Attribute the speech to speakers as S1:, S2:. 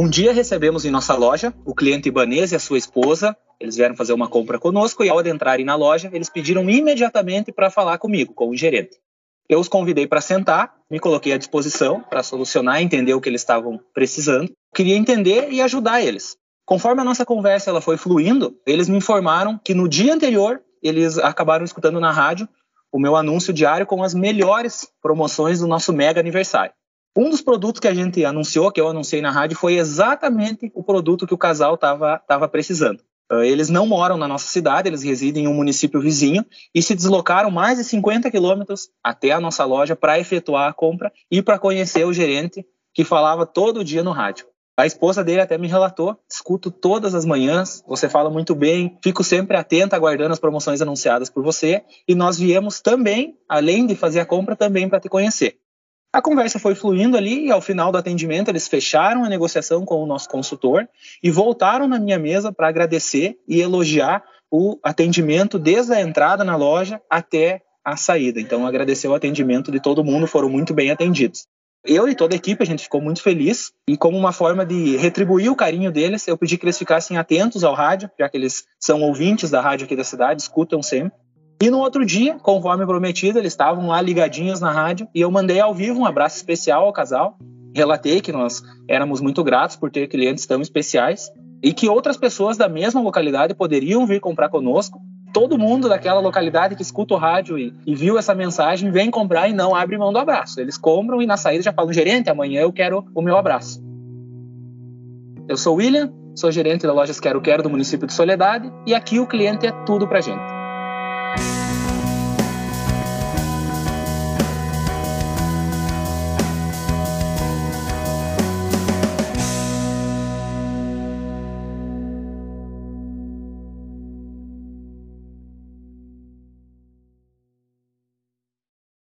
S1: Um dia recebemos em nossa loja o cliente Ibanês e a sua esposa. Eles vieram fazer uma compra conosco e, ao adentrarem na loja, eles pediram imediatamente para falar comigo, com o gerente. Eu os convidei para sentar, me coloquei à disposição para solucionar entender o que eles estavam precisando. Queria entender e ajudar eles. Conforme a nossa conversa ela foi fluindo, eles me informaram que no dia anterior eles acabaram escutando na rádio o meu anúncio diário com as melhores promoções do nosso mega aniversário. Um dos produtos que a gente anunciou, que eu anunciei na rádio, foi exatamente o produto que o casal estava precisando. Ah, eles não moram na nossa cidade, eles residem em um município vizinho e se deslocaram mais de 50 quilômetros até a nossa loja para efetuar a compra e para conhecer o gerente que falava todo dia no rádio. A esposa dele até me relatou: escuto todas as manhãs, você fala muito bem, fico sempre atenta, aguardando as promoções anunciadas por você. E nós viemos também, além de fazer a compra, também para te conhecer. A conversa foi fluindo ali e ao final do atendimento eles fecharam a negociação com o nosso consultor e voltaram na minha mesa para agradecer e elogiar o atendimento desde a entrada na loja até a saída. Então agradecer o atendimento de todo mundo, foram muito bem atendidos. Eu e toda a equipe, a gente ficou muito feliz e como uma forma de retribuir o carinho deles, eu pedi que eles ficassem atentos ao rádio, já que eles são ouvintes da rádio aqui da cidade, escutam sempre. E no outro dia, conforme prometido, eles estavam lá ligadinhos na rádio e eu mandei ao vivo um abraço especial ao casal. Relatei que nós éramos muito gratos por ter clientes tão especiais e que outras pessoas da mesma localidade poderiam vir comprar conosco. Todo mundo daquela localidade que escuta o rádio e, e viu essa mensagem vem comprar e não abre mão do abraço. Eles compram e na saída já falam: gerente, amanhã eu quero o meu abraço. Eu sou William, sou gerente da Lojas Quero Quero do município de Soledade e aqui o cliente é tudo pra gente.